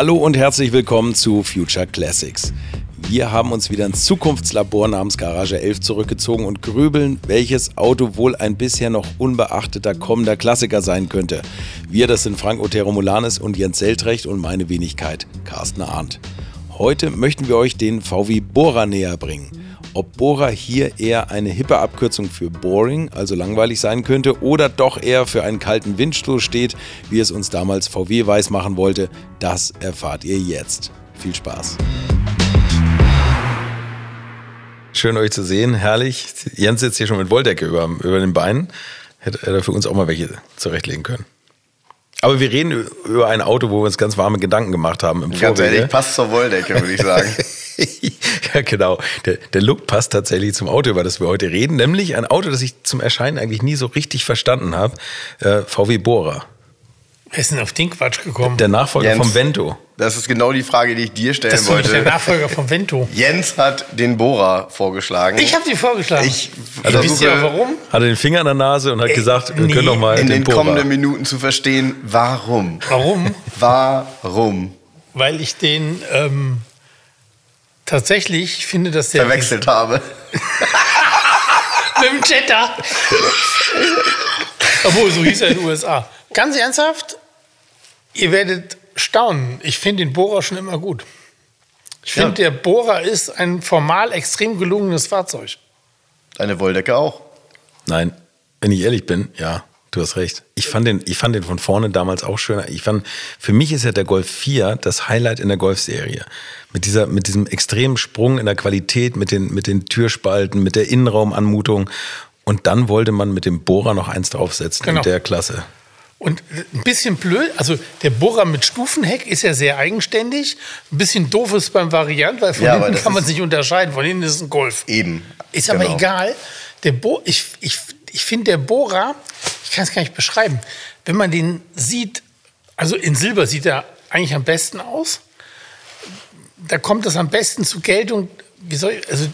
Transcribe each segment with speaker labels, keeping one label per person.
Speaker 1: Hallo und herzlich willkommen zu Future Classics. Wir haben uns wieder ins Zukunftslabor namens Garage 11 zurückgezogen und grübeln, welches Auto wohl ein bisher noch unbeachteter kommender Klassiker sein könnte. Wir, das sind Frank Otero Molanes und Jens Seltrecht und meine Wenigkeit Carsten Arndt. Heute möchten wir euch den VW Bora näher bringen. Ob Bora hier eher eine hippe Abkürzung für boring, also langweilig sein könnte, oder doch eher für einen kalten Windstoß steht, wie es uns damals VW weiß machen wollte, das erfahrt ihr jetzt. Viel Spaß. Schön euch zu sehen, herrlich. Jens sitzt hier schon mit Wolldecke über, über den Beinen. Hätte er für uns auch mal welche zurechtlegen können. Aber wir reden über ein Auto, wo wir uns ganz warme Gedanken gemacht haben. Im
Speaker 2: ganz ehrlich, passt zur Wolldecke, würde ich sagen.
Speaker 1: ja, genau. Der, der Look passt tatsächlich zum Auto, über das wir heute reden. Nämlich ein Auto, das ich zum Erscheinen eigentlich nie so richtig verstanden habe. Äh, VW Bora.
Speaker 3: Wer ist denn auf den Quatsch gekommen?
Speaker 1: Der Nachfolger Jens, vom Vento.
Speaker 2: Das ist genau die Frage, die ich dir stellen das wollte.
Speaker 3: Der Nachfolger vom Vento.
Speaker 2: Jens hat den Bora vorgeschlagen.
Speaker 3: Ich habe die vorgeschlagen.
Speaker 2: Ich
Speaker 3: also wisst ihr warum?
Speaker 1: Hatte den Finger in der Nase und hat Ey, gesagt, wir nee. können noch mal
Speaker 2: in den,
Speaker 1: den
Speaker 2: kommenden Minuten zu verstehen, warum.
Speaker 3: Warum?
Speaker 2: warum?
Speaker 3: Weil ich den ähm, tatsächlich finde, dass der
Speaker 2: verwechselt habe.
Speaker 3: Mit dem Jetta. Obwohl, so hieß er in den USA. Ganz ernsthaft, ihr werdet staunen. Ich finde den Bohrer schon immer gut. Ich finde, ja. der Bohrer ist ein formal extrem gelungenes Fahrzeug.
Speaker 2: Deine Wolldecke auch?
Speaker 1: Nein, wenn ich ehrlich bin, ja, du hast recht. Ich fand den, ich fand den von vorne damals auch schöner. Ich fand, für mich ist ja der Golf 4 das Highlight in der Golf-Serie. Mit, dieser, mit diesem extremen Sprung in der Qualität, mit den, mit den Türspalten, mit der Innenraumanmutung. Und dann wollte man mit dem Bohrer noch eins draufsetzen genau. in der Klasse.
Speaker 3: Und ein bisschen blöd, also der Bohrer mit Stufenheck ist ja sehr eigenständig. Ein bisschen doof ist beim Variant, weil von ja, hinten kann man es nicht unterscheiden. Von hinten ist es ein Golf.
Speaker 2: Eben.
Speaker 3: Ist genau. aber egal. Der Bo ich ich, ich finde, der Bohrer, ich kann es gar nicht beschreiben, wenn man den sieht, also in Silber sieht er eigentlich am besten aus. Da kommt das am besten zur Geltung soll also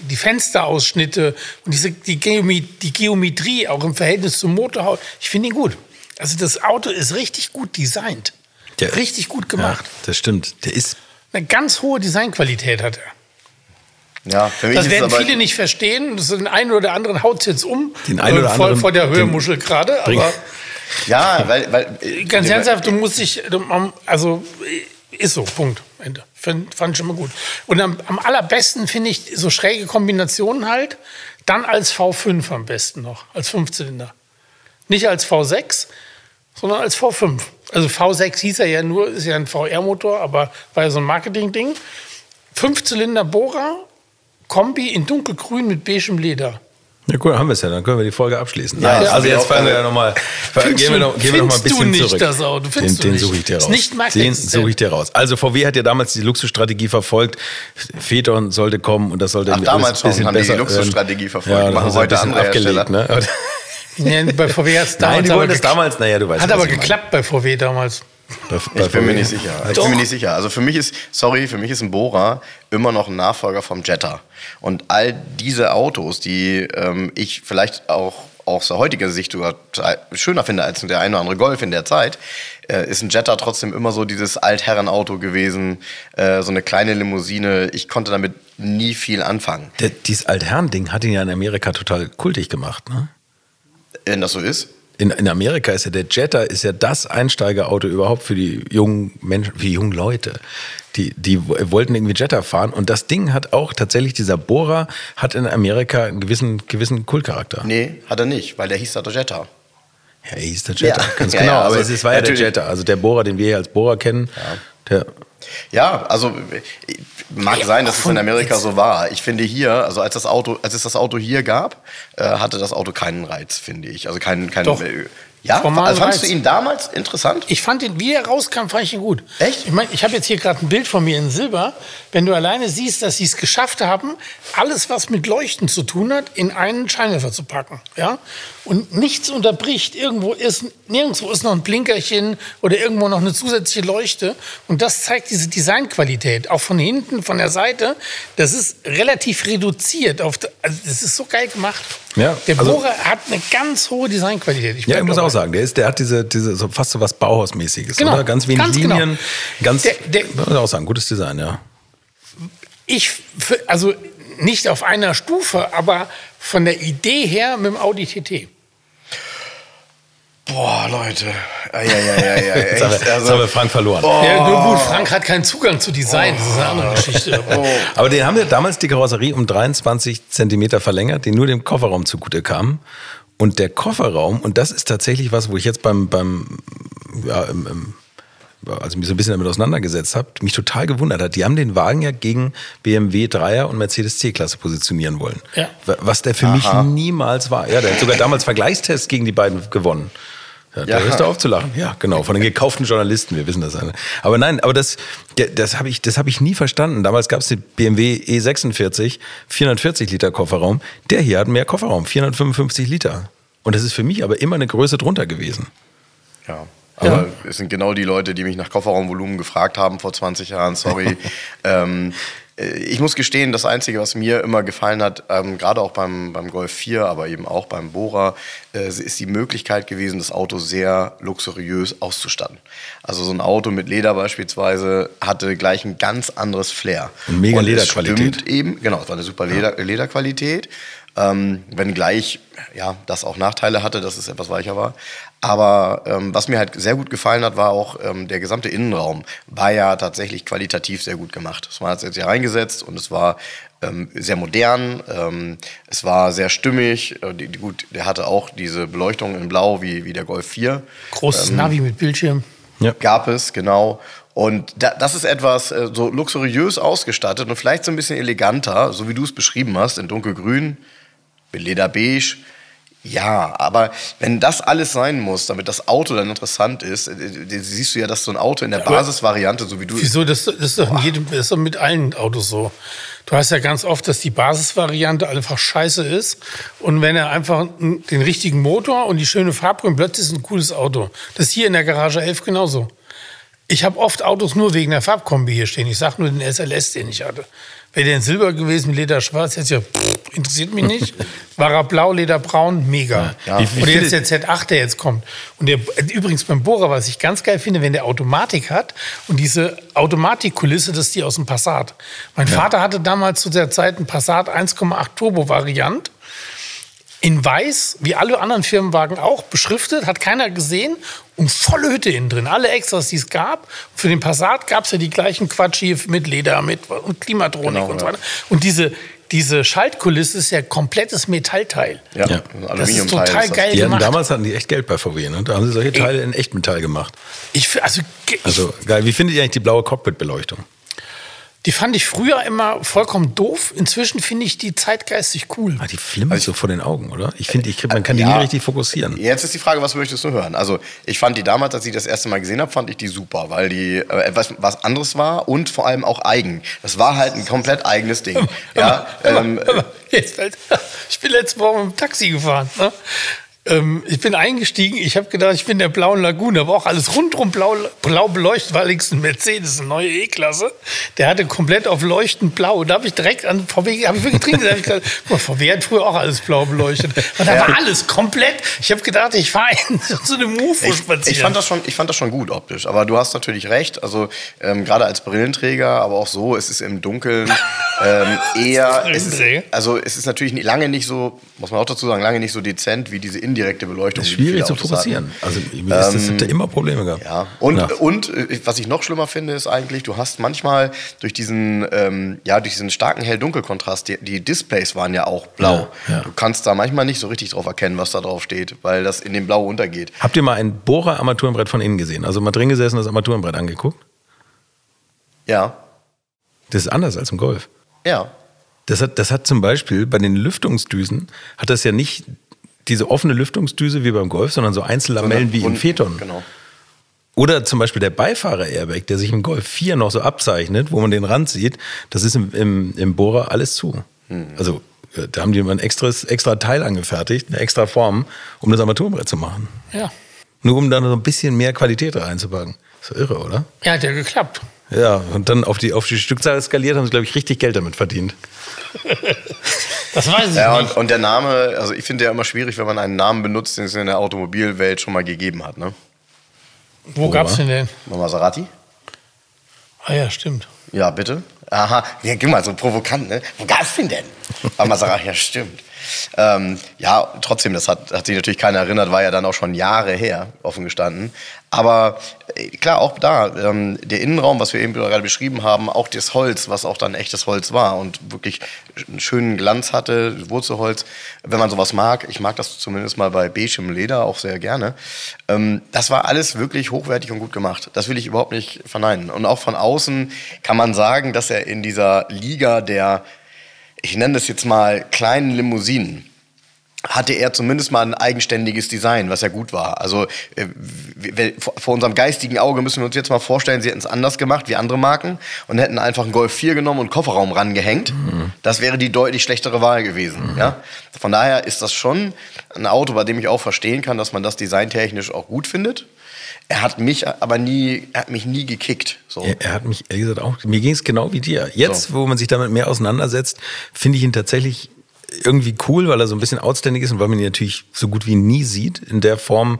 Speaker 3: die Fensterausschnitte und diese, die, Geometrie, die Geometrie auch im Verhältnis zum Motorhaut, ich finde ihn gut. Also das Auto ist richtig gut designt. Der, richtig gut gemacht.
Speaker 1: Ja, das stimmt. Der ist.
Speaker 3: Eine ganz hohe Designqualität hat er.
Speaker 2: Ja,
Speaker 3: für mich das werden viele nicht verstehen. Das den einen oder anderen haut es jetzt um.
Speaker 1: Den einen oder äh, anderen.
Speaker 3: Vor der Hörmuschel gerade. Aber
Speaker 2: ja, weil, weil.
Speaker 3: Ganz ernsthaft, du musst dich. Also, ist so, Punkt. Ende. Find, fand ich immer gut. Und am, am allerbesten finde ich so schräge Kombinationen halt. Dann als V5 am besten noch, als Fünfzylinder. Nicht als V6, sondern als V5. Also V6 hieß er ja nur, ist ja ein VR-Motor, aber war ja so ein Marketing-Ding. Fünfzylinder Bohrer, Kombi in dunkelgrün mit beigem Leder.
Speaker 1: Ja, cool, haben wir es ja. Dann können wir die Folge abschließen. Ja, also jetzt fangen wir ja nochmal. Gehen wir noch, gehen wir noch mal ein bisschen
Speaker 3: du nicht
Speaker 1: zurück.
Speaker 3: Das Auto?
Speaker 1: Den, den suche ich dir raus. Nicht den suche ich dir raus. Also VW hat ja damals die Luxusstrategie verfolgt. Phaeton sollte kommen und das sollte
Speaker 2: Ach, damals schon haben die die Luxusstrategie verfolgt. Ja,
Speaker 1: machen heute andere abgelegt. Ne?
Speaker 3: Ja, bei VW hat es damals.
Speaker 1: Nein, die wollten es damals, naja, du weißt
Speaker 3: Hat aber geklappt bei VW damals.
Speaker 2: Bei, bei ich bin mir nicht sicher. Ich bin mir nicht sicher. Also für mich ist, sorry, für mich ist ein Bora immer noch ein Nachfolger vom Jetta. Und all diese Autos, die ähm, ich vielleicht auch aus heutiger Sicht sogar schöner finde als der eine oder andere Golf in der Zeit, äh, ist ein Jetta trotzdem immer so dieses Altherrenauto gewesen, äh, so eine kleine Limousine. Ich konnte damit nie viel anfangen.
Speaker 1: Der, dieses Altherren-Ding hat ihn ja in Amerika total kultig gemacht, ne?
Speaker 2: Wenn das so ist.
Speaker 1: In, in Amerika ist ja der Jetta ist ja das Einsteigerauto überhaupt für die jungen Menschen, für die jungen Leute. Die, die wollten irgendwie Jetta fahren und das Ding hat auch tatsächlich, dieser Bohrer hat in Amerika einen gewissen, gewissen Kultcharakter.
Speaker 2: Nee, hat er nicht, weil der hieß da der Jetta.
Speaker 1: Ja, er hieß der Jetta, ja. ganz genau. Ja, ja, also aber es war ja der Jetta, also der Bohrer, den wir hier als Bohrer kennen,
Speaker 2: ja, also mag sein, dass es in Amerika so war. Ich finde hier, also als das Auto, als es das Auto hier gab, äh, hatte das Auto keinen Reiz, finde ich. Also keinen, keinen.
Speaker 3: Doch.
Speaker 2: Ja, also fandest du ihn damals interessant?
Speaker 3: Ich fand ihn, wie er rauskam, fand ich ihn gut.
Speaker 2: Echt?
Speaker 3: Ich meine, ich habe jetzt hier gerade ein Bild von mir in Silber. Wenn du alleine siehst, dass sie es geschafft haben, alles, was mit Leuchten zu tun hat, in einen Scheinwerfer zu packen, ja, und nichts unterbricht. Irgendwo ist, nirgendwo ist noch ein Blinkerchen oder irgendwo noch eine zusätzliche Leuchte. Und das zeigt diese Designqualität, auch von hinten, von der Seite. Das ist relativ reduziert. Auf, also das ist so geil gemacht. Ja, der also, Bohrer hat eine ganz hohe Designqualität.
Speaker 1: Ich ja, ich muss auch sagen, der, ist, der hat diese, diese so fast so was Bauhausmäßiges. Genau, oder? Ganz wenig ganz genau. Linien. Genau. Ganz, der, der, muss auch sagen, gutes Design, ja.
Speaker 3: Ich, also nicht auf einer Stufe, aber von der Idee her mit dem Audi TT.
Speaker 2: Boah, Leute. Ja, ja, ja, ja, ja.
Speaker 1: Jetzt, haben wir, also, haben wir Frank verloren.
Speaker 3: Oh. Ja, nur gut, Frank hat keinen Zugang zu Design. Das ist eine andere Geschichte.
Speaker 1: Oh. Aber den haben wir damals die Karosserie um 23 Zentimeter verlängert, die nur dem Kofferraum zugute kam. Und der Kofferraum, und das ist tatsächlich was, wo ich jetzt beim, beim ja, im, im also mich so ein bisschen damit auseinandergesetzt habe, mich total gewundert hat. Die haben den Wagen ja gegen BMW 3er und Mercedes C-Klasse positionieren wollen. Ja. Was der für Aha. mich niemals war. Ja, der hat sogar damals Vergleichstests gegen die beiden gewonnen. Ja, da ja. ist da aufzulachen. Ja, genau. Von den gekauften Journalisten, wir wissen das alle. Aber nein, aber das, das habe ich, das hab ich nie verstanden. Damals gab es den BMW E46, 440 Liter Kofferraum. Der hier hat mehr Kofferraum, 455 Liter. Und das ist für mich aber immer eine Größe drunter gewesen.
Speaker 2: Ja. Aber ja. es sind genau die Leute, die mich nach Kofferraumvolumen gefragt haben vor 20 Jahren, sorry. ähm, äh, ich muss gestehen, das Einzige, was mir immer gefallen hat, ähm, gerade auch beim, beim Golf 4, aber eben auch beim Bora, äh, ist die Möglichkeit gewesen, das Auto sehr luxuriös auszustatten. Also so ein Auto mit Leder beispielsweise hatte gleich ein ganz anderes Flair.
Speaker 1: Und mega Lederqualität.
Speaker 2: Stimmt eben, genau, es war eine super Leder, ja. Lederqualität. Ähm, wenngleich ja, das auch Nachteile hatte, dass es etwas weicher war. Aber ähm, was mir halt sehr gut gefallen hat, war auch ähm, der gesamte Innenraum. War ja tatsächlich qualitativ sehr gut gemacht. Das war jetzt hier reingesetzt und es war ähm, sehr modern, ähm, es war sehr stimmig. Äh, die, die, gut, der hatte auch diese Beleuchtung in Blau wie, wie der Golf 4.
Speaker 3: Großes ähm, Navi mit Bildschirm.
Speaker 2: Ja. Gab es, genau. Und da, das ist etwas äh, so luxuriös ausgestattet und vielleicht so ein bisschen eleganter, so wie du es beschrieben hast, in dunkelgrün, mit Lederbeige ja, aber wenn das alles sein muss, damit das Auto dann interessant ist, äh, siehst du ja, dass so ein Auto in der Basisvariante, so wie du.
Speaker 3: Wieso? Das, das, ist, doch jedem, das ist doch mit allen Autos so. Du hast ja ganz oft, dass die Basisvariante einfach scheiße ist. Und wenn er einfach den richtigen Motor und die schöne Farbe plötzlich ist ein cooles Auto. Das ist hier in der Garage 11 genauso. Ich habe oft Autos nur wegen der Farbkombi hier stehen. Ich sage nur den SLS, den ich hatte. Wäre der in Silber gewesen Leder schwarz, ich ja, pff, interessiert mich nicht. War er blau, Leder braun, mega. Ja, ja. Und jetzt der Z8, der jetzt kommt. Und der, übrigens beim Bohrer, was ich ganz geil finde, wenn der Automatik hat und diese Automatikkulisse, das ist die aus dem Passat. Mein ja. Vater hatte damals zu der Zeit einen Passat 1,8 Turbo Variant in weiß, wie alle anderen Firmenwagen auch, beschriftet, hat keiner gesehen und volle Hütte innen drin. Alle Extras, die es gab. Für den Passat gab es ja die gleichen Quatsch hier mit Leder mit und Klimatronik genau, und so weiter. Und diese, diese Schaltkulisse ist ja komplettes Metallteil.
Speaker 2: Ja, ja.
Speaker 3: das ist total ist geil
Speaker 1: die
Speaker 3: gemacht.
Speaker 1: Hatten, damals hatten die echt Geld bei VW. Ne? Da haben sie solche Teile in Echtmetall gemacht.
Speaker 3: Ich, also,
Speaker 1: also geil. Wie findet ihr eigentlich die blaue Cockpitbeleuchtung?
Speaker 3: Die fand ich früher immer vollkommen doof. Inzwischen finde ich die zeitgeistig cool.
Speaker 1: Ah, die flimmert also, so vor den Augen, oder? Ich finde, man kann die ja, nie richtig fokussieren.
Speaker 2: Jetzt ist die Frage, was möchtest du hören? Also, ich fand die damals, als ich das erste Mal gesehen habe, fand ich die super, weil die äh, etwas was anderes war und vor allem auch eigen. Das war halt ein komplett eigenes Ding. ja, ähm,
Speaker 3: Jetzt fällt, ich bin letzte Woche mit dem Taxi gefahren. Ne? Ähm, ich bin eingestiegen, ich habe gedacht, ich bin der blauen Lagune, aber auch alles rundrum blau, blau beleuchtet, weil ich ein Mercedes, eine neue E-Klasse, der hatte komplett auf leuchtend blau. Und da habe ich direkt an VW, habe ich wirklich drin gesagt, ich gedacht, VW hat früher auch alles blau beleuchtet. Und da war alles komplett. Ich habe gedacht, ich fahre in so eine Mufo
Speaker 2: ich, spazieren. Ich fand, das schon, ich fand das schon gut optisch, aber du hast natürlich recht. Also ähm, gerade als Brillenträger, aber auch so, es ist im Dunkeln ähm, eher. es ist, also es ist natürlich lange nicht so, muss man auch dazu sagen, lange nicht so dezent wie diese indirekte Beleuchtung.
Speaker 1: Das ist schwierig zu fokussieren. Hatten. Also ähm, das, das hat immer Probleme gehabt.
Speaker 2: Ja. Und, ja. und äh, was ich noch schlimmer finde, ist eigentlich, du hast manchmal durch diesen, ähm, ja, durch diesen starken Hell-Dunkel-Kontrast, die, die, Displays waren ja auch blau. Ja, ja. Du kannst da manchmal nicht so richtig drauf erkennen, was da drauf steht, weil das in dem Blau untergeht.
Speaker 1: Habt ihr mal ein Bohrer-Armaturenbrett von innen gesehen? Also mal drin gesessen, das Armaturenbrett angeguckt?
Speaker 2: Ja.
Speaker 1: Das ist anders als im Golf.
Speaker 2: Ja.
Speaker 1: Das hat, das hat zum Beispiel bei den Lüftungsdüsen, hat das ja nicht diese offene Lüftungsdüse wie beim Golf, sondern so Einzellamellen wie im Phaeton. Genau. Oder zum Beispiel der Beifahrer-Airbag, der sich im Golf 4 noch so abzeichnet, wo man den Rand sieht, das ist im, im, im Bohrer alles zu. Mhm. Also äh, da haben die mal ein extras, extra Teil angefertigt, eine extra Form, um das Armaturenbrett zu machen.
Speaker 3: Ja.
Speaker 1: Nur um da so ein bisschen mehr Qualität reinzupacken. Ist doch irre, oder?
Speaker 3: Ja, hat ja geklappt.
Speaker 1: Ja, und dann auf die, auf die Stückzahl skaliert, haben sie, glaube ich, richtig Geld damit verdient.
Speaker 3: Das weiß ich
Speaker 2: Ja,
Speaker 3: nicht.
Speaker 2: und, der Name, also ich finde ja immer schwierig, wenn man einen Namen benutzt, den es in der Automobilwelt schon mal gegeben hat. Ne?
Speaker 3: Wo gab's den denn?
Speaker 2: Maserati?
Speaker 3: Ah ja, stimmt.
Speaker 2: Ja, bitte. Aha, ja, guck mal, so provokant, ne? Wo gab's den denn? Bei Maserati, ja, stimmt. Ähm, ja, trotzdem, das hat, hat sich natürlich keiner erinnert, war ja dann auch schon Jahre her, offen gestanden. Aber äh, klar, auch da, ähm, der Innenraum, was wir eben gerade beschrieben haben, auch das Holz, was auch dann echtes Holz war und wirklich einen schönen Glanz hatte, Wurzelholz, wenn man sowas mag, ich mag das zumindest mal bei beigem Leder auch sehr gerne, ähm, das war alles wirklich hochwertig und gut gemacht. Das will ich überhaupt nicht verneinen. Und auch von außen kann man sagen, dass er in dieser Liga der ich nenne das jetzt mal kleinen Limousinen, hatte er zumindest mal ein eigenständiges Design, was ja gut war. Also äh, vor unserem geistigen Auge müssen wir uns jetzt mal vorstellen, sie hätten es anders gemacht wie andere Marken und hätten einfach einen Golf 4 genommen und Kofferraum rangehängt. Das wäre die deutlich schlechtere Wahl gewesen. Ja? Von daher ist das schon ein Auto, bei dem ich auch verstehen kann, dass man das designtechnisch auch gut findet. Er hat mich aber nie, er hat mich nie gekickt. So.
Speaker 1: Er, er hat mich, ehrlich gesagt, auch, mir ging es genau wie dir. Jetzt,
Speaker 2: So.
Speaker 1: wo man sich damit mehr auseinandersetzt, finde ich ihn tatsächlich irgendwie cool, weil er so ein bisschen outstanding ist und weil man ihn natürlich so gut wie nie sieht in der Form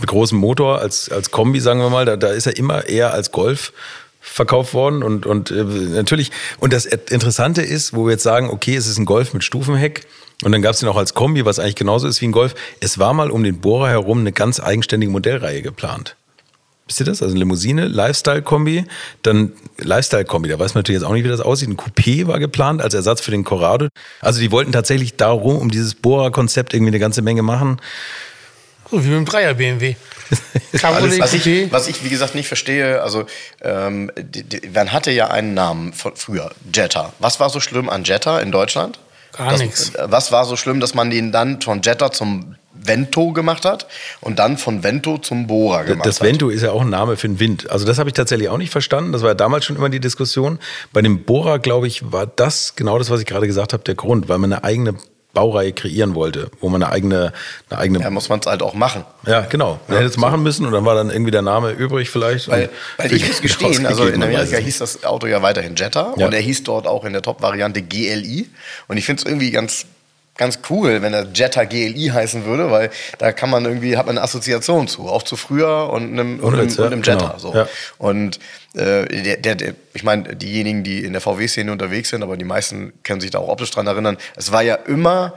Speaker 1: mit großem Motor als, als Kombi, sagen wir mal. Da, da ist er immer eher als Golf verkauft worden und, und äh, natürlich, und das Interessante ist, wo wir jetzt sagen, okay, es ist ein Golf mit Stufenheck und dann gab es ihn auch als Kombi, was eigentlich genauso ist wie ein Golf. Es war mal um den Bohrer herum eine ganz eigenständige Modellreihe geplant. Wisst ihr das? Also Limousine, Lifestyle-Kombi, dann Lifestyle-Kombi, da weiß man natürlich jetzt auch nicht, wie das aussieht. Ein Coupé war geplant als Ersatz für den Corrado. Also die wollten tatsächlich darum, um dieses Bohrer-Konzept irgendwie eine ganze Menge machen.
Speaker 3: So wie mit dem Dreier BMW.
Speaker 2: Alles, was, ich, was ich, wie gesagt, nicht verstehe, also ähm, die, die, man hatte ja einen Namen von früher, Jetta. Was war so schlimm an Jetta in Deutschland?
Speaker 3: Gar nichts.
Speaker 2: äh, Was war so schlimm, dass man den dann von Jetta zum Vento gemacht hat und dann von Vento zum Bohrer gemacht
Speaker 1: Das
Speaker 2: hat?
Speaker 1: Vento ist ja auch ein Name für den Wind. Also das habe ich tatsächlich auch nicht verstanden. Das war ja damals schon immer die Diskussion. Bei dem Bohrer, glaube ich, war das genau das, was ich gerade gesagt habe, der Grund, weil man eine eigene Baureihe kreieren wollte, wo man eine eigene, eine eigene
Speaker 2: Ja, muss man es halt auch machen.
Speaker 1: Ja, genau. Man hätte es machen müssen und dann war dann irgendwie der Name übrig vielleicht.
Speaker 2: Weil, weil ich muss gestehen, also in Amerika hieß das Auto ja weiterhin Jetta
Speaker 1: Ja.
Speaker 2: und er hieß dort auch in der Top-Variante GLI. Und ich finde es irgendwie ganz, ganz cool, wenn er Jetta GLI heißen würde, weil da kann man irgendwie, hat man eine Assoziation zu, auch zu früher und einem, und einem, und einem Jetta.
Speaker 1: genau.
Speaker 2: So.
Speaker 1: Ja.
Speaker 2: Und äh, der, der, der, ich meine, diejenigen, die in der VW-Szene unterwegs sind, aber die meisten können sich da auch optisch dran erinnern, es war ja immer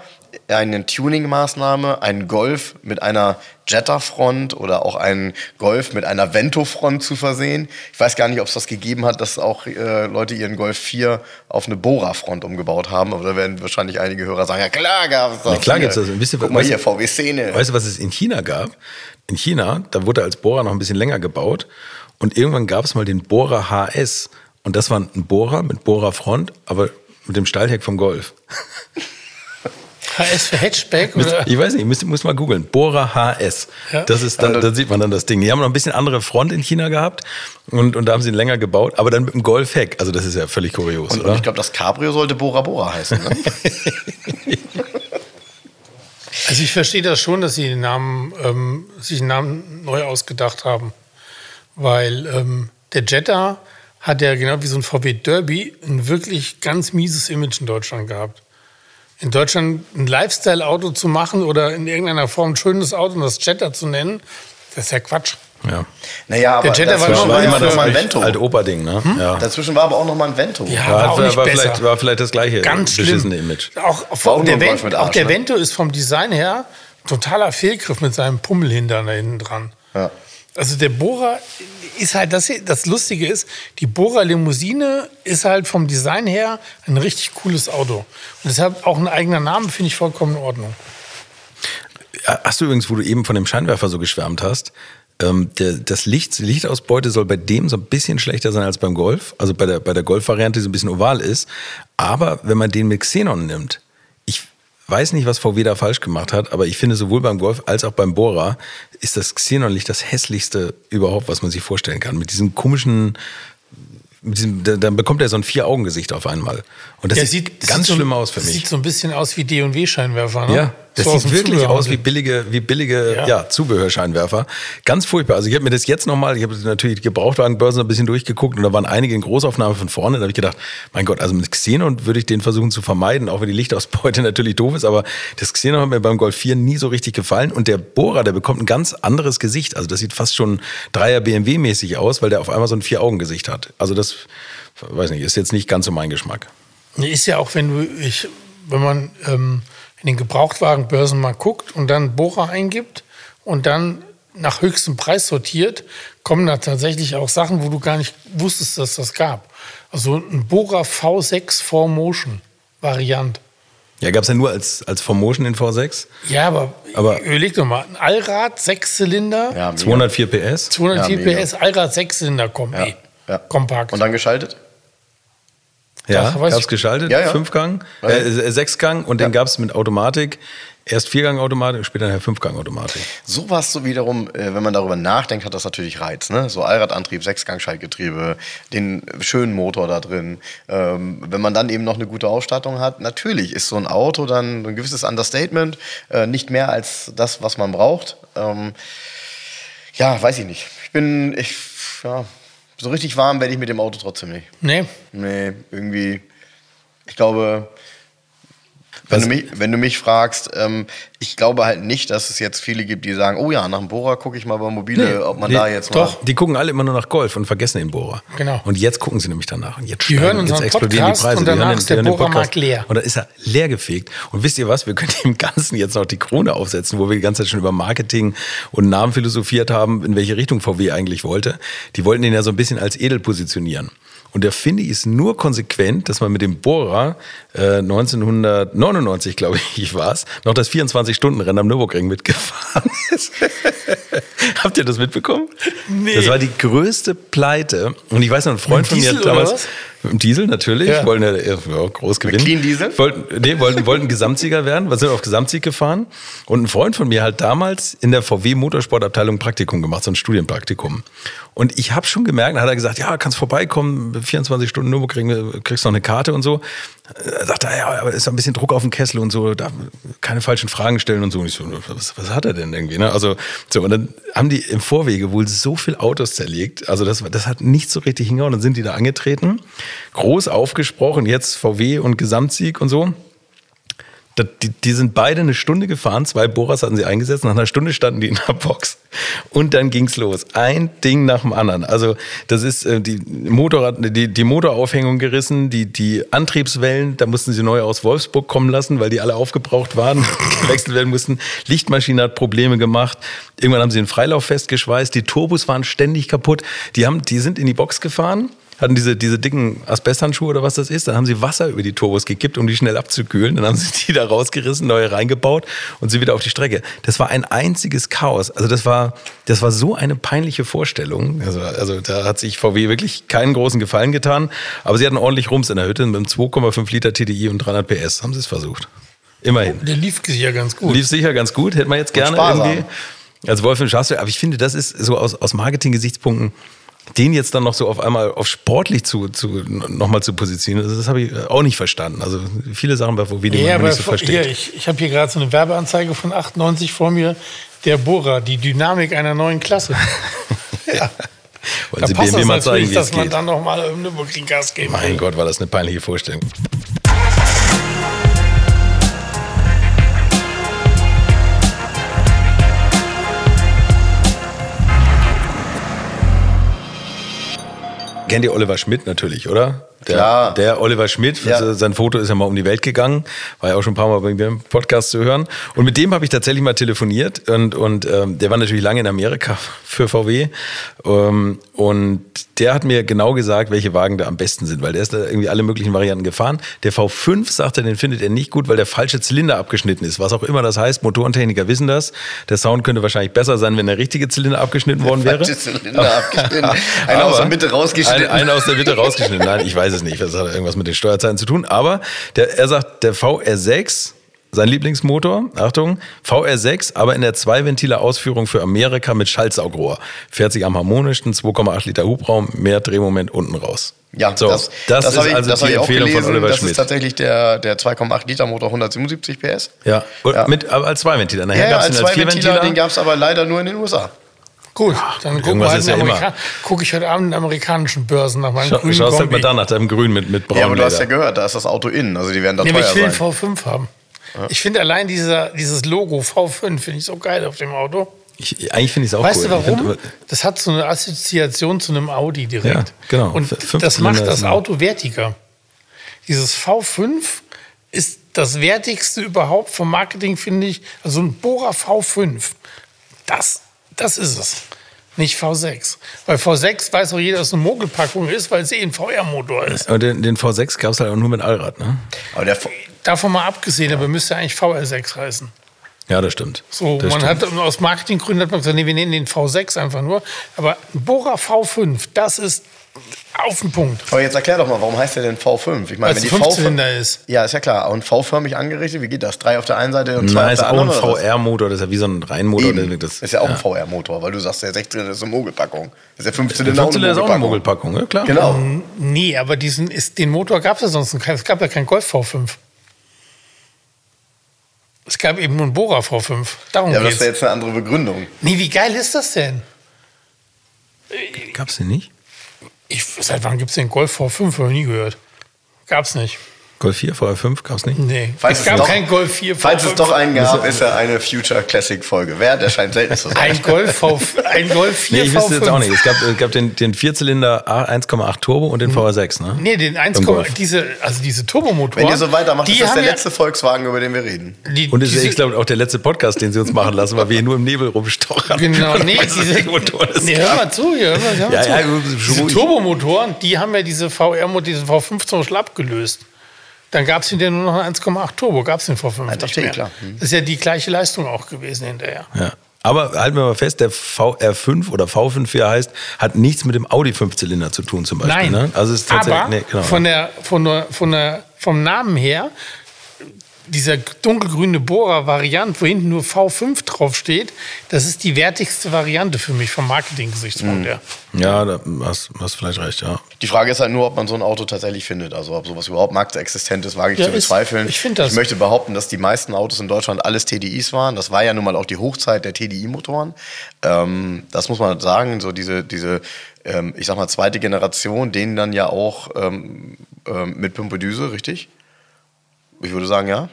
Speaker 2: eine Tuning-Maßnahme, ein Golf mit einer Jetta-Front oder auch ein Golf mit einer Vento-Front zu versehen. Ich weiß gar nicht, ob es das gegeben hat, dass auch äh, Leute ihren Golf 4 auf eine Bora-Front umgebaut haben. Aber da werden wahrscheinlich einige Hörer sagen, ja klar gab es das.
Speaker 1: Na klar
Speaker 2: Hier.
Speaker 1: gibt's das. Wisst ihr,
Speaker 2: Guck mal
Speaker 1: weißt
Speaker 2: hier, VW-Szene.
Speaker 1: Weißt du, was es in China gab? In China, da wurde als Bohrer noch ein bisschen länger gebaut und irgendwann gab es mal den Bohrer HS und das war ein Bohrer mit Bohrerfront, aber mit dem Stahlheck vom Golf.
Speaker 3: HS für Hatchback oder?
Speaker 1: Ich weiß nicht, müsst, muss mal googeln. Bohrer HS.
Speaker 3: Ja.
Speaker 1: Das ist, da, da sieht man dann das Ding. Die haben noch ein bisschen andere Front in China gehabt und, und da haben sie ihn länger gebaut, aber dann mit dem Golfheck. Also das ist ja völlig kurios,
Speaker 2: Und, und
Speaker 1: oder?
Speaker 2: ich glaube, das Cabrio sollte Bora Bora heißen. Ne?
Speaker 3: Also ich verstehe das schon, dass sie den Namen, ähm, sich den Namen neu ausgedacht haben. Weil ähm, der Jetta hat ja genau wie so ein VW Derby ein wirklich ganz mieses Image in Deutschland gehabt. In Deutschland ein Lifestyle-Auto zu machen oder in irgendeiner Form ein schönes Auto und das Jetta zu nennen, das ist ja Quatsch.
Speaker 1: ja.
Speaker 2: Naja, aber
Speaker 3: Der Jetta war
Speaker 2: dazwischen
Speaker 3: noch
Speaker 2: war
Speaker 3: immer
Speaker 2: noch mal ein
Speaker 1: Alt-
Speaker 2: Vento.
Speaker 1: Alt-Opa-Ding, ne? Ja.
Speaker 2: Dazwischen war aber auch noch mal ein Vento.
Speaker 3: Ja,
Speaker 1: War,
Speaker 3: war auch nicht
Speaker 1: war,
Speaker 3: besser.
Speaker 1: vielleicht, war vielleicht das gleiche
Speaker 3: Ganz schlimm.
Speaker 1: beschissene Image.
Speaker 3: Auch,
Speaker 2: War auch
Speaker 3: der,
Speaker 2: nur ein Golf
Speaker 3: Ven
Speaker 2: mit
Speaker 3: auch
Speaker 2: Arsch,
Speaker 3: der
Speaker 2: ne?
Speaker 3: Vento ist vom Design her totaler Fehlgriff mit seinem Pummelhintern da hinten dran.
Speaker 2: Ja.
Speaker 3: Also der Bohrer ist halt, das, das Lustige ist, die Bohrer Limousine ist halt vom Design her ein richtig cooles Auto. Und deshalb auch ein eigener Name finde ich vollkommen in Ordnung.
Speaker 1: Hast du übrigens, wo du eben von dem Scheinwerfer so geschwärmt hast, ähm, der, das Licht, die Lichtausbeute soll bei dem so ein bisschen schlechter sein als beim Golf. Also bei der, bei der Golf-Variante, die so ein bisschen oval ist. Aber wenn man den mit Xenon nimmt, weiß nicht, was VW da falsch gemacht hat, aber ich finde sowohl beim Golf als auch beim Bohrer ist das Xenonlicht das hässlichste überhaupt, was man sich vorstellen kann. Mit diesem komischen, mit diesem, da- dann bekommt er so ein Vier-Augen-Gesicht auf einmal. Und das
Speaker 3: Der
Speaker 1: sieht,
Speaker 3: das
Speaker 1: ganz
Speaker 3: sieht so-
Speaker 1: schlimm aus für
Speaker 3: das
Speaker 1: mich.
Speaker 3: Sieht so ein bisschen aus wie D&W-Scheinwerfer, ne?
Speaker 1: Ja, Das
Speaker 3: So
Speaker 1: sieht wirklich aus wie billige, wie billige ja.
Speaker 3: Ja.
Speaker 1: Zubehörscheinwerfer. Ganz furchtbar. Also ich habe mir das jetzt nochmal, ich habe natürlich die Gebrauchtwagenbörsen ein bisschen durchgeguckt und da waren einige in Großaufnahme von vorne. Da habe ich gedacht, mein Gott, also mit Xenon würde ich den versuchen zu vermeiden, auch wenn die Lichtausbeute natürlich doof ist, aber das Xenon hat mir beim Golf 4 nie so richtig gefallen und der Bohrer, der bekommt ein ganz anderes Gesicht. Also das sieht fast schon Dreier BMW-mäßig aus, weil der auf einmal so ein Vier-Augen-Gesicht hat. Also das, weiß nicht, ist jetzt nicht ganz so mein Geschmack.
Speaker 3: Ist ja auch, wenn du, ich, wenn man ähm, in den Gebrauchtwagenbörsen mal guckt und dann Bohrer eingibt und dann nach höchstem Preis sortiert, kommen da tatsächlich auch Sachen, wo du gar nicht wusstest, dass das gab. Also ein Bohrer V6 4Motion Variant.
Speaker 1: Ja, gab es ja nur als, als Formotion in V6.
Speaker 3: Ja, aber,
Speaker 1: Aber-
Speaker 3: überleg doch mal, ein Allrad, Sechszylinder,
Speaker 2: Ja, mega.
Speaker 1: 204 PS.
Speaker 3: 204
Speaker 2: Ja.
Speaker 3: PS, Allrad, Sechszylinder Kombi.
Speaker 2: Ja, ja.
Speaker 3: Kompakt.
Speaker 2: Und dann geschaltet?
Speaker 1: Ja, gab's
Speaker 3: ich-
Speaker 1: geschaltet,
Speaker 2: Ja, ja.
Speaker 1: Fünfgang,
Speaker 2: Ja.
Speaker 1: äh, Sechsgang und den gab's mit Automatik. Erst Viergang-Automatik, später nachher Fünfgang-Automatik.
Speaker 2: Sowas so wiederum, äh, wenn man darüber nachdenkt, hat das natürlich Reiz. Ne? So Allradantrieb, Sechsgang-Schaltgetriebe, den schönen Motor da drin. Ähm, wenn man dann eben noch eine gute Ausstattung hat, natürlich ist so ein Auto dann ein gewisses Understatement, äh, nicht mehr als das, was man braucht. Ähm, ja, weiß ich nicht. Ich bin, ich, ja, so richtig warm werde ich mit dem Auto trotzdem nicht.
Speaker 3: nee,
Speaker 2: Nee, irgendwie, ich glaube, wenn, du mich, wenn du mich fragst, ähm, ich glaube halt nicht, dass es jetzt viele gibt, die sagen, oh ja, nach dem Bohrer gucke ich mal bei Mobile,
Speaker 1: Nee,
Speaker 2: ob man
Speaker 1: die-
Speaker 2: da jetzt
Speaker 3: doch.
Speaker 1: Die gucken alle immer nur nach Golf und vergessen den Bohrer.
Speaker 3: Genau.
Speaker 1: Und jetzt gucken sie nämlich danach. Und jetzt,
Speaker 3: Die hören unseren
Speaker 1: jetzt explodieren
Speaker 3: Podcast
Speaker 1: die Preise.
Speaker 3: und
Speaker 1: hören
Speaker 3: danach
Speaker 1: den-
Speaker 3: ist der
Speaker 1: hören
Speaker 3: Bohrermarkt leer.
Speaker 1: Und dann ist er leer gefegt. Und wisst ihr was? Wir können dem Ganzen jetzt noch die Krone aufsetzen, wo wir die ganze Zeit schon über Marketing und Namen philosophiert haben, in welche Richtung VW eigentlich wollte. Die wollten den ja so ein bisschen als edel positionieren. Und der finde ich ist nur konsequent, dass man mit dem Bohrer äh, 1999, glaube ich, war es, noch das 24-Stunden-Rennen am Nürburgring mitgefahren ist. Habt ihr das mitbekommen?
Speaker 3: Nee.
Speaker 1: Das war die größte Pleite. Und ich weiß noch, ein Freund von mir hat
Speaker 3: oder
Speaker 1: Diesel natürlich,
Speaker 3: Ja.
Speaker 1: wollten ja, ja, groß gewinnen.
Speaker 2: Clean Diesel?
Speaker 1: Wollten, nee, wollten, wollten Gesamtsieger werden, wir sind auf Gesamtsieg gefahren. Und ein Freund von mir hat damals in der VW Motorsportabteilung Praktikum gemacht, so ein Studienpraktikum. Und ich habe schon gemerkt, dann hat er gesagt, ja, kannst vorbeikommen, 24 Stunden Nürburgring, kriegst noch eine Karte und so. Er sagte, ja, aber ist ein bisschen Druck auf dem Kessel und so, da keine falschen Fragen stellen und so. Und ich so, was, was hat er denn irgendwie? Ne? Also, so, und dann haben die im Vorwege wohl so viel Autos zerlegt. Also, das, das hat nicht so richtig hingehauen. Dann sind die da angetreten, groß aufgesprochen, jetzt VW und Gesamtsieg und so. Die, die sind beide eine Stunde gefahren, zwei Bohrers hatten sie eingesetzt, nach einer Stunde standen die in der Box. Und dann ging's los. Ein Ding nach dem anderen. Also, das ist äh, die, Motorrad, die, die Motoraufhängung gerissen, die, die Antriebswellen, da mussten sie neu aus Wolfsburg kommen lassen, weil die alle aufgebraucht waren, gewechselt werden mussten. Lichtmaschine hat Probleme gemacht. Irgendwann haben sie den Freilauf festgeschweißt. Die Turbos waren ständig kaputt. Die, haben, die sind in die Box gefahren hatten diese, diese dicken Asbesthandschuhe oder was das ist. Dann haben sie Wasser über die Turbos gekippt, um die schnell abzukühlen. Dann haben sie die da rausgerissen, neue reingebaut und sie wieder auf die Strecke. Das war ein einziges Chaos. Also das war, das war so eine peinliche Vorstellung. Also, also da hat sich VW wirklich keinen großen Gefallen getan. Aber sie hatten ordentlich Rums in der Hütte mit einem 2,5 Liter TDI und 300 PS. Haben sie es versucht. Immerhin.
Speaker 3: der lief ja ganz gut.
Speaker 1: Lief sicher ganz gut, hätte man jetzt gerne irgendwie als Wolf im Schafsfeld. Aber ich finde, das ist so aus, aus Marketing-Gesichtspunkten, den jetzt dann noch so auf einmal auf sportlich zu, zu nochmal zu positionieren, das, das habe ich auch nicht verstanden. Also viele Sachen bei die
Speaker 3: Ja,
Speaker 1: man nicht so versteht.
Speaker 3: hier, ich, ich habe hier gerade so eine Werbeanzeige von 98 vor mir. Der Bohrer, die Dynamik einer neuen Klasse. ja.
Speaker 1: Wollen
Speaker 3: Da
Speaker 1: Sie
Speaker 3: passt
Speaker 1: BMW
Speaker 3: das
Speaker 1: mal zeigen,
Speaker 3: natürlich,
Speaker 1: wie es
Speaker 3: dass man
Speaker 1: geht?
Speaker 3: dann noch mal im Nürburgring Gas geben
Speaker 1: Mein
Speaker 3: will.
Speaker 1: Gott, war das eine peinliche Vorstellung. Kennt ihr Oliver Schmidt natürlich, oder? Der,
Speaker 2: Klar.
Speaker 1: Der Oliver Schmidt,
Speaker 2: Ja.
Speaker 1: sein Foto ist ja mal um die Welt gegangen, war ja auch schon ein paar Mal bei mir im Podcast zu hören. Und mit dem habe ich tatsächlich mal telefoniert und, und ähm, der war natürlich lange in Amerika für VW. Ähm, und der hat mir genau gesagt, welche Wagen da am besten sind, weil der ist da irgendwie alle möglichen Varianten gefahren. Der V5, sagt er, den findet er nicht gut, weil der falsche Zylinder abgeschnitten ist. Was auch immer das heißt, Motorentechniker wissen das. Der Sound könnte wahrscheinlich besser sein, wenn der richtige Zylinder abgeschnitten worden wäre.
Speaker 2: Zylinder abgeschnitten. Einer aus der Mitte rausgeschnitten.
Speaker 1: Ein, einer aus der Mitte rausgeschnitten. Nein, ich weiß es nicht. Das hat irgendwas mit den Steuerzeiten zu tun. Aber der, er sagt, der VR6, sein Lieblingsmotor, Achtung, VR6, aber in der Zwei-Ventile Ausführung für Amerika mit Schaltsaugrohr. Fährt sich am harmonischsten, 2,8 Liter Hubraum, mehr Drehmoment unten raus.
Speaker 2: Ja,
Speaker 1: So,
Speaker 2: das,
Speaker 1: das
Speaker 2: das,
Speaker 1: ist
Speaker 2: ich,
Speaker 1: also
Speaker 2: das
Speaker 1: die Empfehlung von
Speaker 2: gelesen.
Speaker 1: Oliver
Speaker 2: das
Speaker 1: Schmidt.
Speaker 2: ist tatsächlich der, der 2,8 Liter Motor 177 PS.
Speaker 1: Ja,
Speaker 2: Ja.
Speaker 1: Mit, aber als Zweiventiler. Nachher
Speaker 2: Ja, ja,
Speaker 1: gab es
Speaker 2: als
Speaker 1: den als
Speaker 2: zwei Ventiler, den gab es aber leider nur in den USA.
Speaker 3: Gut, dann gucken wir halt
Speaker 1: ja
Speaker 3: Amerika gucke ich heute Abend in den amerikanischen Börsen nach meinem
Speaker 1: Schau,
Speaker 3: grünen
Speaker 1: schaust halt
Speaker 3: Kombi.
Speaker 1: mal da nach deinem Grün mit, mit
Speaker 2: Ja, aber du hast ja gehört, da ist das Auto innen. Also die werden da
Speaker 3: Nee, aber ich will
Speaker 2: teuer
Speaker 3: einen
Speaker 2: sein.
Speaker 3: V5 haben. Ich finde allein dieser, dieses Logo V5 finde ich so geil auf dem Auto.
Speaker 1: Ich, eigentlich finde ich es auch
Speaker 3: Weißt
Speaker 1: cool.
Speaker 3: du
Speaker 1: Ich find
Speaker 3: warum?
Speaker 1: aber-
Speaker 3: Das hat so eine Assoziation zu einem Audi direkt.
Speaker 1: Ja, genau.
Speaker 3: Und
Speaker 1: F- fünf
Speaker 3: das macht das Auto wertiger. Dieses V5 ist das wertigste überhaupt vom Marketing, finde ich. Also ein Bora V5. Das, das ist es. Nicht V6. Weil V6 weiß auch jeder, dass es eine Mogelpackung ist, weil es eh ein VR-Motor ist.
Speaker 1: Aber den, den V6 gab es halt auch nur mit Allrad, ne?
Speaker 2: Aber der,
Speaker 3: Davon mal abgesehen, aber müsste eigentlich VR6 heißen.
Speaker 1: Ja, das stimmt.
Speaker 3: So,
Speaker 1: das
Speaker 3: man
Speaker 1: stimmt.
Speaker 3: hat aus Marketinggründen hat man gesagt, nee, wir nennen den V6 einfach nur. Aber ein Bora V5, das ist auf den Punkt.
Speaker 2: aber jetzt erklär doch mal, warum heißt der denn V5? Ich
Speaker 3: Weil es ein Fünfzylinder ist.
Speaker 2: Ja, ist ja klar. Und V-förmig angerichtet, wie geht das? Drei auf der einen Seite und zwei
Speaker 1: Nein,
Speaker 2: auf
Speaker 1: ist
Speaker 2: der
Speaker 1: auch ein
Speaker 2: anderen? oder was?
Speaker 1: VR-Motor, das ist ja wie so ein Reihenmotor.
Speaker 2: Eben.
Speaker 1: Das,
Speaker 2: ist ja auch ein VR-Motor, weil du sagst, der 16 ist eine Mogelpackung. Ist der 15
Speaker 1: Der 15 ist auch eine Mogelpackung, ja klar.
Speaker 2: Genau.
Speaker 3: Nee, aber diesen ist, den Motor gab es ja sonst nicht. Es gab ja keinen Golf V5. Es gab eben nur einen Bora V5. Darum
Speaker 2: Ja, aber das
Speaker 3: geht's.
Speaker 2: wäre jetzt eine andere Begründung.
Speaker 3: Nee, wie geil ist das denn?
Speaker 1: Gab's den nicht?
Speaker 3: Ich, seit wann gibt es den Golf V5? Habe ich nie gehört. Gab's nicht.
Speaker 1: Golf 4, VR5 gab's nicht?
Speaker 3: Nee.
Speaker 2: Falls
Speaker 3: es gab
Speaker 2: doch-
Speaker 3: keinen Golf 4 V5.
Speaker 2: Falls es doch einen gab, ist er eine Future Classic Folge wert. Der scheint selten zu sein.
Speaker 3: Ein Golf, v, ein Golf 4
Speaker 1: Nee, ich
Speaker 3: V5.
Speaker 1: wüsste jetzt auch nicht. Es gab, es gab den, den Vierzylinder A 1,8 Turbo und den VR6, ne?
Speaker 3: Nee, den 1,
Speaker 1: Beim Golf.
Speaker 3: diese, also diese Turbomotoren.
Speaker 2: Wenn ihr so weitermacht,
Speaker 3: die
Speaker 2: ist das der
Speaker 3: ja-
Speaker 2: letzte Volkswagen, über den wir reden.
Speaker 3: Die,
Speaker 1: Und das ist, ich glaube, auch der letzte Podcast, den sie uns machen lassen, weil wir hier nur im Nebel rumstochern.
Speaker 3: Genau, nee, diese,
Speaker 1: der Motor ist.
Speaker 3: nee, hör mal zu hier, hör mal, hör mal
Speaker 1: Ja,
Speaker 3: zu.
Speaker 1: ja,
Speaker 3: diese. Turbomotoren, die haben ja diese VR, diesen V5 zum Beispiel abgelöst. Dann gab es hinterher nur noch einen 1,8 Turbo, gab es den V5
Speaker 2: Alter,
Speaker 3: nicht mehr.
Speaker 2: klar. Hm.
Speaker 3: Das ist ja die gleiche Leistung auch gewesen hinterher.
Speaker 1: Ja. Aber halten wir mal fest, der VR5 oder V5, wie er heißt, hat nichts mit dem Audi 5-Zylinder zu tun zum Beispiel.
Speaker 3: Nein,
Speaker 1: Ne? Also es ist tatsächlich,
Speaker 3: aber
Speaker 1: nee, genau.
Speaker 3: von der, von der, von der, vom Namen her, dieser dunkelgrüne Bohrer-Variante, wo hinten nur V5 draufsteht, das ist die wertigste Variante für mich vom Marketing-Gesichtspunkt
Speaker 2: Hm.
Speaker 3: her.
Speaker 1: ja, da hast hast vielleicht recht, ja.
Speaker 2: Die Frage ist halt nur, ob man so ein Auto tatsächlich findet. Also ob sowas überhaupt marktexistent ist, wage ich
Speaker 3: Ja,
Speaker 2: zu
Speaker 3: ist-
Speaker 2: bezweifeln.
Speaker 3: ich find das.
Speaker 2: Ich möchte behaupten, dass die meisten Autos in Deutschland alles TDIs waren. Das war ja nun mal auch die Hochzeit der TDI-Motoren. Ähm, das muss man sagen. So diese, diese ähm, ich sag mal, zweite Generation, denen dann ja auch ähm, ähm, mit Pumpedüse, richtig? Ich würde sagen, ja.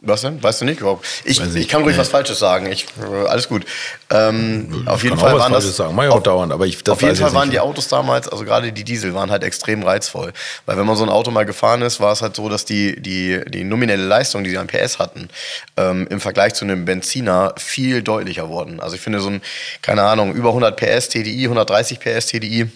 Speaker 2: Was denn? Weißt du nicht? überhaupt? Ich, ich,
Speaker 1: ich.
Speaker 2: kann ruhig
Speaker 1: Nee.
Speaker 2: was Falsches sagen. Ich, äh, alles gut. Ähm, auf jeden Fall waren das.
Speaker 1: Sagen. Auch dauernd, aber ich-
Speaker 2: auf jeden Fall waren
Speaker 1: nicht.
Speaker 2: die Autos damals, also gerade die Diesel, waren halt extrem reizvoll. Weil wenn man so ein Auto mal gefahren ist, war es halt so, dass die, die, die nominelle Leistung, die sie an PS hatten, ähm, im Vergleich zu einem Benziner viel deutlicher wurden. Also ich finde so ein, keine Ahnung, über 100 PS TDI, 130 PS TDI,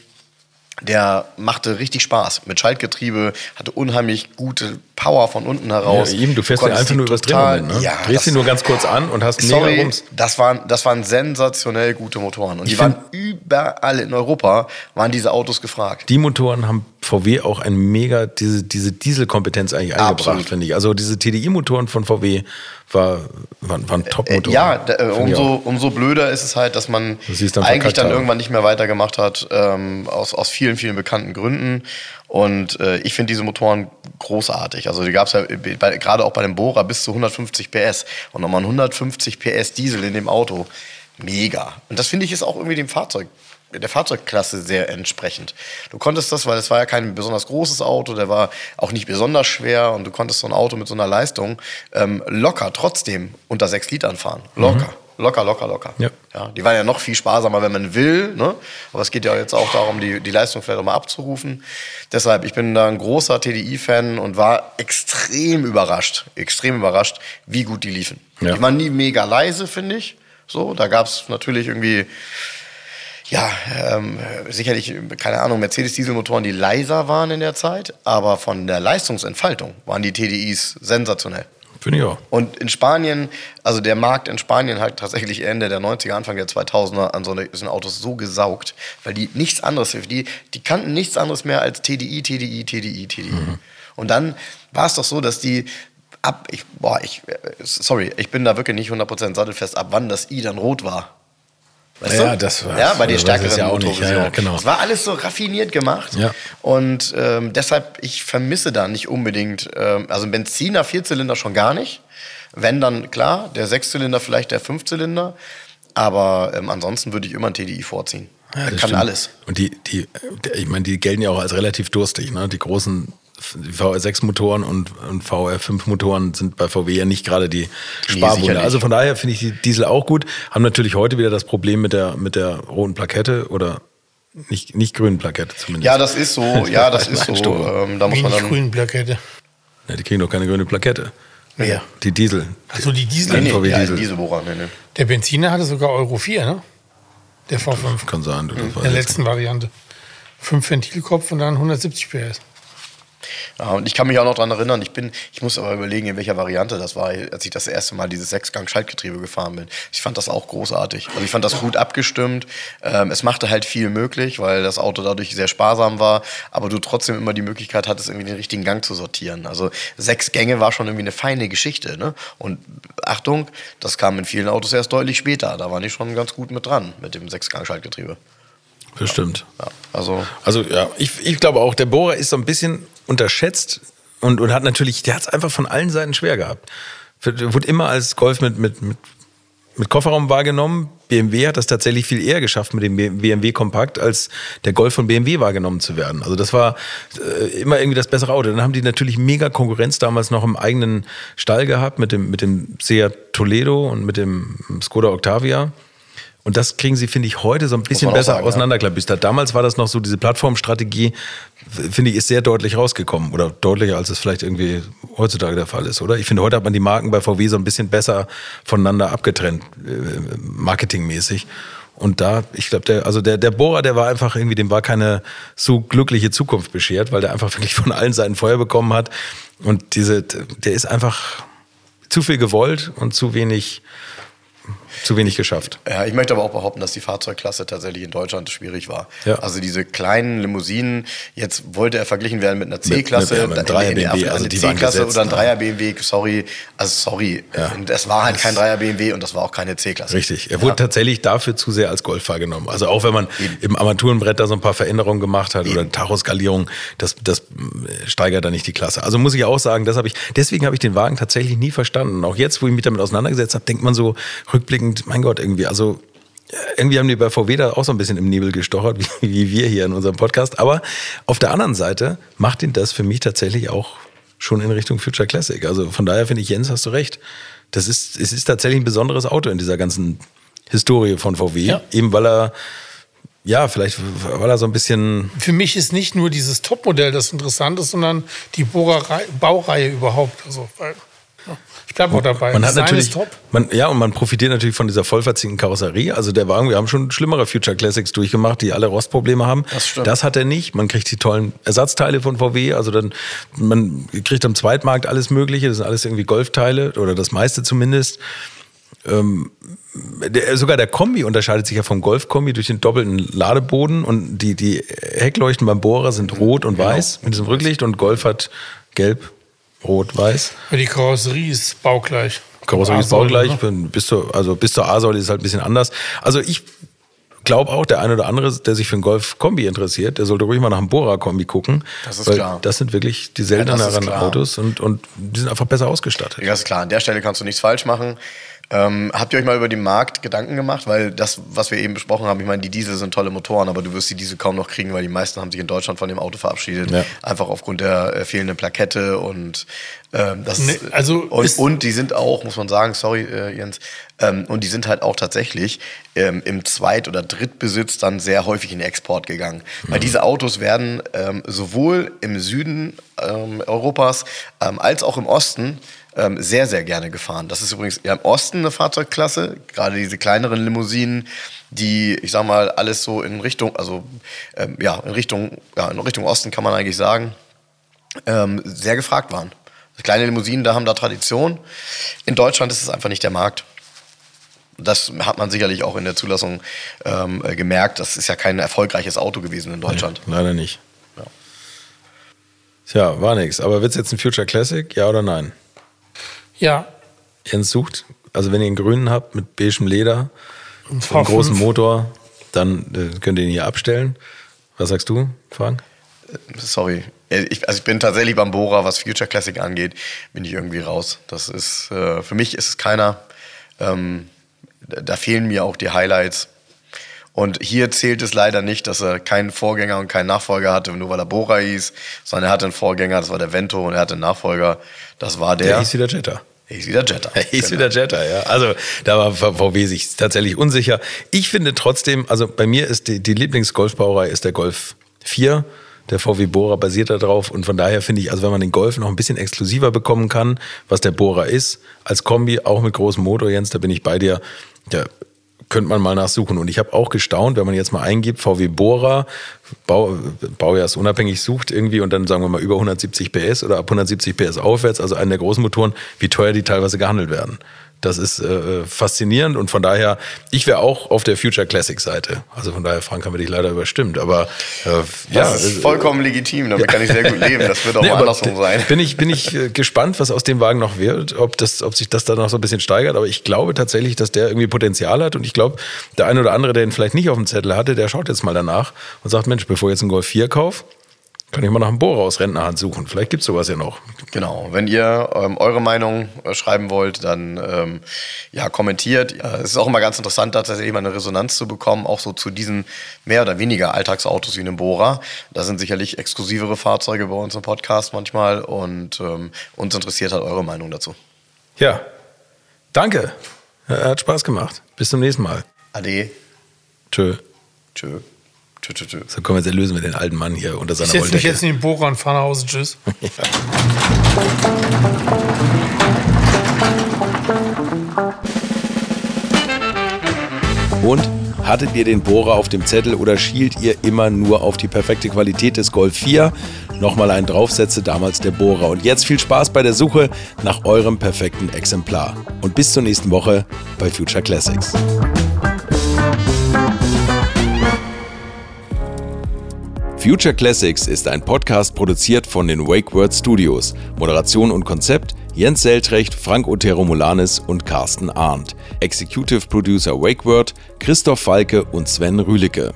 Speaker 2: der machte richtig Spaß. Mit Schaltgetriebe, hatte unheimlich gute Power von unten heraus.
Speaker 1: ja eben, du fährst ja
Speaker 2: konntest
Speaker 1: einfach
Speaker 2: die
Speaker 1: nur übers Drehmoment, ne?
Speaker 2: Ja,
Speaker 1: Drehst ihn nur ganz kurz an und hast mega
Speaker 2: Sorry,
Speaker 1: Rums.
Speaker 2: das waren, das waren sensationell gute Motoren. Und die
Speaker 1: Ich
Speaker 2: waren überall in Europa, waren diese Autos gefragt.
Speaker 1: Die Motoren haben VW auch ein mega, diese, diese Dieselkompetenz eigentlich eingebracht, finde ich. Also diese TDI-Motoren von VW war, waren, waren Top-Motoren.
Speaker 2: Ja, da, äh,
Speaker 1: Finde ich
Speaker 2: umso, umso blöder ist es halt, dass man
Speaker 1: es dann
Speaker 2: eigentlich dann irgendwann nicht mehr weitergemacht hat, ähm, aus, aus vielen, vielen bekannten Gründen. Und äh, ich finde diese Motoren großartig. Also die gab es ja gerade auch bei dem Bohrer bis zu 150 PS. Und nochmal ein 150 PS Diesel in dem Auto. Mega. Und das finde ich ist auch irgendwie dem Fahrzeug der Fahrzeugklasse sehr entsprechend. Du konntest das, weil es war ja kein besonders großes Auto, der war auch nicht besonders schwer und du konntest so ein Auto mit so einer Leistung ähm, locker trotzdem unter sechs Litern fahren. Locker. Locker, locker, locker.
Speaker 1: Ja.
Speaker 2: Ja, die waren ja noch viel sparsamer, wenn man will. Ne? Aber es geht ja jetzt auch darum, die, die Leistung vielleicht auch mal abzurufen. Deshalb, ich bin da ein großer TDI-Fan und war extrem überrascht, extrem überrascht, wie gut die liefen.
Speaker 1: Ja.
Speaker 2: Die waren nie mega leise, finde ich. So, da gab es natürlich irgendwie ja, ähm, sicherlich, keine Ahnung, Mercedes-Dieselmotoren, die leiser waren in der Zeit, aber von der Leistungsentfaltung waren die TDIs sensationell.
Speaker 1: Finde ich auch.
Speaker 2: Und in Spanien, also der Markt in Spanien hat tatsächlich Ende der 90er, Anfang der 2000er an so solchen Autos so gesaugt, weil die nichts anderes, die, die kannten nichts anderes mehr als TDI, TDI, TDI, TDI. Und dann war es doch so, dass die ab, ich, boah, ich, äh, sorry, ich bin da wirklich nicht 100% sattelfest, ab wann das I dann rot war. Weißt
Speaker 1: ja,
Speaker 2: du?
Speaker 1: das war
Speaker 2: ja, bei
Speaker 1: das
Speaker 2: stärkeren
Speaker 1: ja auch nicht.
Speaker 2: Motorversionen.
Speaker 1: Ja, ja, genau.
Speaker 2: Es war alles so raffiniert gemacht.
Speaker 1: Ja.
Speaker 2: Und ähm, deshalb, ich vermisse da nicht unbedingt, ähm, also ein Benziner, Vierzylinder schon gar nicht. Wenn dann, klar, der Sechszylinder, vielleicht der Fünfzylinder. Aber ähm, ansonsten würde ich immer einen TDI vorziehen.
Speaker 1: Ja, das
Speaker 2: kann
Speaker 1: stimmt.
Speaker 2: alles.
Speaker 1: Und die, die, ich meine, die gelten ja auch als relativ durstig. Ne? Die großen VR6-Motoren und, und VR5-Motoren sind bei VW ja nicht gerade die
Speaker 2: sicher
Speaker 1: Sparwunde.
Speaker 2: nicht.
Speaker 1: also von daher finde ich die Diesel auch gut. Haben natürlich heute wieder das Problem mit der, mit der roten Plakette oder nicht, nicht grünen Plakette zumindest.
Speaker 2: Ja, das ist so. Ja, das ist so. Ähm, da muss
Speaker 3: Wie
Speaker 2: man
Speaker 3: nicht
Speaker 2: dann.
Speaker 3: grünen Plakette.
Speaker 1: Ja, die kriegen doch keine grüne Plakette.
Speaker 2: Ja.
Speaker 1: Die Diesel.
Speaker 3: Achso, die Diesel.
Speaker 2: Nee, nee,
Speaker 1: VW
Speaker 2: ja,
Speaker 1: Diesel.
Speaker 2: Dieselbohrer. Nee, nee.
Speaker 3: Der Benziner hatte sogar Euro 4, ne? Der V5.
Speaker 1: Kann sein. Du, das weiß
Speaker 3: In der letzten Variante. Fünf Ventilkopf und dann 170 PS.
Speaker 2: Ja, und ich kann mich auch noch dran erinnern, ich bin, ich muss aber überlegen, in welcher Variante das war, als ich das erste Mal dieses Sechsgang-Schaltgetriebe gefahren bin. Ich fand das auch großartig. Also ich fand das gut abgestimmt. Ähm, es machte halt viel möglich, weil das Auto dadurch sehr sparsam war, aber du trotzdem immer die Möglichkeit hattest, irgendwie den richtigen Gang zu sortieren. Also sechs Gänge war schon irgendwie eine feine Geschichte. Ne? Und Achtung, das kam in vielen Autos erst deutlich später. Da waren die schon ganz gut mit dran, mit dem Sechsgang-Schaltgetriebe.
Speaker 1: Bestimmt.
Speaker 2: Ja, also
Speaker 1: Also ja, ich, ich glaube auch, der Bohrer ist so ein bisschen unterschätzt und, und hat natürlich, der hat es einfach von allen Seiten schwer gehabt. Wurde immer als Golf mit, mit, mit, mit Kofferraum wahrgenommen. BMW hat das tatsächlich viel eher geschafft, mit dem BMW Kompakt, als der Golf von BMW wahrgenommen zu werden. Also das war äh, immer irgendwie das bessere Auto. Dann haben die natürlich mega Konkurrenz damals noch im eigenen Stall gehabt mit dem, mit dem Seat Toledo und mit dem Skoda Octavia. Und das kriegen sie, finde ich, heute so ein bisschen besser
Speaker 2: sagen, ja.
Speaker 1: auseinanderklabüstert. Damals war das noch so, diese Plattformstrategie, finde ich, ist sehr deutlich rausgekommen. Oder deutlicher, als es vielleicht irgendwie heutzutage der Fall ist, oder? Ich finde, heute hat man die Marken bei VW so ein bisschen besser voneinander abgetrennt, äh, marketingmäßig. Und da, ich glaube, der, also der, der Bohrer, der war einfach irgendwie, dem war keine so glückliche Zukunft beschert, weil der einfach wirklich von allen Seiten Feuer bekommen hat. Und diese, der ist einfach zu viel gewollt und zu wenig, zu wenig geschafft.
Speaker 2: Ja, ich möchte aber auch behaupten, dass die Fahrzeugklasse tatsächlich in Deutschland schwierig war.
Speaker 1: Ja.
Speaker 2: Also diese kleinen Limousinen, jetzt wollte er verglichen werden mit einer C-Klasse,
Speaker 1: mit- ja, mit einem
Speaker 2: da-
Speaker 1: Dreier
Speaker 2: in der-
Speaker 1: BMW,
Speaker 2: eine
Speaker 1: also waren
Speaker 2: C-Klasse oder ein
Speaker 1: ne?
Speaker 2: Dreier BMW, sorry, also sorry,
Speaker 1: Ja.
Speaker 2: Und das war halt kein Dreier BMW und das war auch keine C-Klasse.
Speaker 1: Richtig. Er wurde tatsächlich dafür zu sehr als Golf wahrgenommen. Also auch wenn man im Armaturenbrett da so ein paar Veränderungen gemacht hat oder Tachoskalierung, das, das äh, steigert dann nicht die Klasse. Also muss ich auch sagen, das habe ich, deswegen habe ich den Wagen tatsächlich nie verstanden. Auch jetzt, wo ich mich damit auseinandergesetzt habe, denkt man so rückblickend, mein Gott, irgendwie, also irgendwie haben die bei VW da auch so ein bisschen im Nebel gestochert, wie, wie wir hier in unserem Podcast. Aber auf der anderen Seite macht ihn das für mich tatsächlich auch schon in Richtung Future Classic. Also von daher finde ich, Jens, hast du recht. Das ist, es ist tatsächlich ein besonderes Auto in dieser ganzen Historie von VW.
Speaker 3: Ja.
Speaker 1: Eben weil er, ja, vielleicht, weil er so ein bisschen,
Speaker 3: Für mich ist nicht nur dieses Topmodell das Interessante, sondern die Bohrerei, Baureihe überhaupt. Also, weil, ich bleibe auch dabei.
Speaker 1: man hat
Speaker 3: Design
Speaker 1: natürlich, man, ja, und man profitiert natürlich von dieser vollverzinkten Karosserie. Also der Wagen, wir haben schon schlimmere Future Classics durchgemacht, die alle Rostprobleme haben.
Speaker 2: Das stimmt.
Speaker 1: Das hat er nicht. Man kriegt die tollen Ersatzteile von VW. Also dann, man kriegt am Zweitmarkt alles Mögliche. Das sind alles irgendwie Golfteile oder das meiste zumindest. Ähm, der, sogar der Kombi unterscheidet sich ja vom Golf-Kombi durch den doppelten Ladeboden und die, die Heckleuchten beim Bohrer sind rot und weiß mit diesem Rücklicht und Golf hat gelb, rot, weiß.
Speaker 3: Aber die Karosserie ist baugleich.
Speaker 1: Karosserie ist baugleich,
Speaker 3: ne?
Speaker 1: bin- bis zur, also bis zur A-Säule ist es halt ein bisschen anders. Also ich glaube auch, der eine oder andere, der sich für einen Golf-Kombi interessiert, der sollte ruhig mal nach einem Bora-Kombi gucken.
Speaker 2: Das ist
Speaker 1: weil
Speaker 2: klar.
Speaker 1: Das sind wirklich die
Speaker 2: Ja,
Speaker 1: selteneren
Speaker 2: klar.
Speaker 1: Autos und, und die sind einfach besser ausgestattet.
Speaker 2: Ja, ist klar. An der Stelle kannst du nichts falsch machen. Ähm, habt ihr euch mal über den Markt Gedanken gemacht? Weil das, was wir eben besprochen haben, ich meine, die Diesel sind tolle Motoren, aber du wirst die Diesel kaum noch kriegen, weil die meisten haben sich in Deutschland von dem Auto verabschiedet.
Speaker 1: Ja.
Speaker 2: Einfach aufgrund der äh, fehlenden Plakette und ähm, das
Speaker 3: Nee, also
Speaker 2: und, und die sind auch, muss man sagen, sorry äh, Jens, ähm, und die sind halt auch tatsächlich ähm, im Zweit- oder Drittbesitz dann sehr häufig in Export gegangen. Weil diese Autos werden ähm, sowohl im Süden ähm, Europas ähm, als auch im Osten ähm, sehr, sehr gerne gefahren. Das ist übrigens ja, im Osten eine Fahrzeugklasse, gerade diese kleineren Limousinen, die, ich sag mal, alles so in Richtung, also ähm, ja, in Richtung, ja, in Richtung Osten kann man eigentlich sagen, ähm, sehr gefragt waren. Kleine Limousinen, da haben da Tradition. In Deutschland ist es einfach nicht der Markt. Das hat man sicherlich auch in der Zulassung ähm, äh, gemerkt. Das ist ja kein erfolgreiches Auto gewesen in Deutschland.
Speaker 1: Leider nicht.
Speaker 2: Ja.
Speaker 1: Tja, war nix. Aber wird es jetzt ein Future Classic? Ja oder nein?
Speaker 3: Ja,
Speaker 1: Jens sucht. Also wenn ihr einen grünen habt mit beigem Leder, einen großen Motor, dann äh, könnt ihr ihn hier abstellen. Was sagst du, Frank?
Speaker 2: Sorry. Ich, also ich bin tatsächlich beim Bohrer, was Future Classic angeht, bin ich irgendwie raus. Das ist, äh, für mich ist es keiner. Ähm, da fehlen mir auch die Highlights. Und hier zählt es leider nicht, dass er keinen Vorgänger und keinen Nachfolger hatte, nur weil er Bora hieß, sondern er hatte einen Vorgänger, das war der Vento, und er hatte einen Nachfolger, das war der.
Speaker 1: Der hieß wieder Jetta.
Speaker 2: Hieß wieder Jetta.
Speaker 1: Er hieß genau. wieder Jetta, ja. Also da war VW sich tatsächlich unsicher. Ich finde trotzdem, also bei mir ist die, die Lieblingsgolfbauerei ist der Golf 4. Der VW Bora basiert darauf und von daher finde ich, also wenn man den Golf noch ein bisschen exklusiver bekommen kann, was der Bora ist, als Kombi, auch mit großem Motor, Jens, da bin ich bei dir. Der könnte man mal nachsuchen. Und ich habe auch gestaunt, wenn man jetzt mal eingibt, VW Bora, Bau, unabhängig sucht irgendwie und dann sagen wir mal über 170 PS oder ab 170 PS aufwärts, also einen der großen Motoren, wie teuer die teilweise gehandelt werden. Das ist äh, faszinierend und von daher, ich wäre auch auf der Future Classic Seite. Also von daher, Frank, haben wir dich leider überstimmt. Aber
Speaker 2: äh, ja, das ist vollkommen legitim. Damit kann ich sehr gut leben. Das wird auch nee, andersrum sein.
Speaker 1: Bin ich, bin ich äh, gespannt, was aus dem Wagen noch wird, ob, das, ob sich das dann noch so ein bisschen steigert. Aber ich glaube tatsächlich, dass der irgendwie Potenzial hat. Und ich glaube, der eine oder andere, der ihn vielleicht nicht auf dem Zettel hatte, der schaut jetzt mal danach und sagt, Mensch, bevor ich jetzt einen Golf 4 kaufe, kann ich mal nach einem Bohrer aus Rentnerhand suchen. Vielleicht gibt es sowas ja noch.
Speaker 2: Genau. Wenn ihr ähm, eure Meinung äh, schreiben wollt, dann ähm, ja, kommentiert. Ja, es ist auch immer ganz interessant, tatsächlich mal eine Resonanz zu bekommen, auch so zu diesen mehr oder weniger Alltagsautos wie einem Bohrer. Da sind sicherlich exklusivere Fahrzeuge bei uns im Podcast manchmal und ähm, uns interessiert halt eure Meinung dazu.
Speaker 1: Ja. Danke. Hat Spaß gemacht. Bis zum nächsten Mal.
Speaker 2: Ade.
Speaker 1: Tschö.
Speaker 2: Tschö.
Speaker 1: Tschö, tschö, tschö. So können wir jetzt erlösen mit den alten Mann hier unter seiner
Speaker 3: Ich setze mich jetzt in den Bohrer und fahre nach Hause. Tschüss. ja.
Speaker 1: Und hattet ihr den Bohrer auf dem Zettel oder schielt ihr immer nur auf die perfekte Qualität des Golf 4? Nochmal einen draufsetze, damals der Bohrer. Und jetzt viel Spaß bei der Suche nach eurem perfekten Exemplar. Und bis zur nächsten Woche bei Future Classics. Future Classics ist ein Podcast produziert von den Wake Word Studios. Moderation und Konzept Jens Seltrecht, Frank Otero Molanis und Carsten Arndt. Executive Producer Wake Word Christoph Falke und Sven Rühlicke.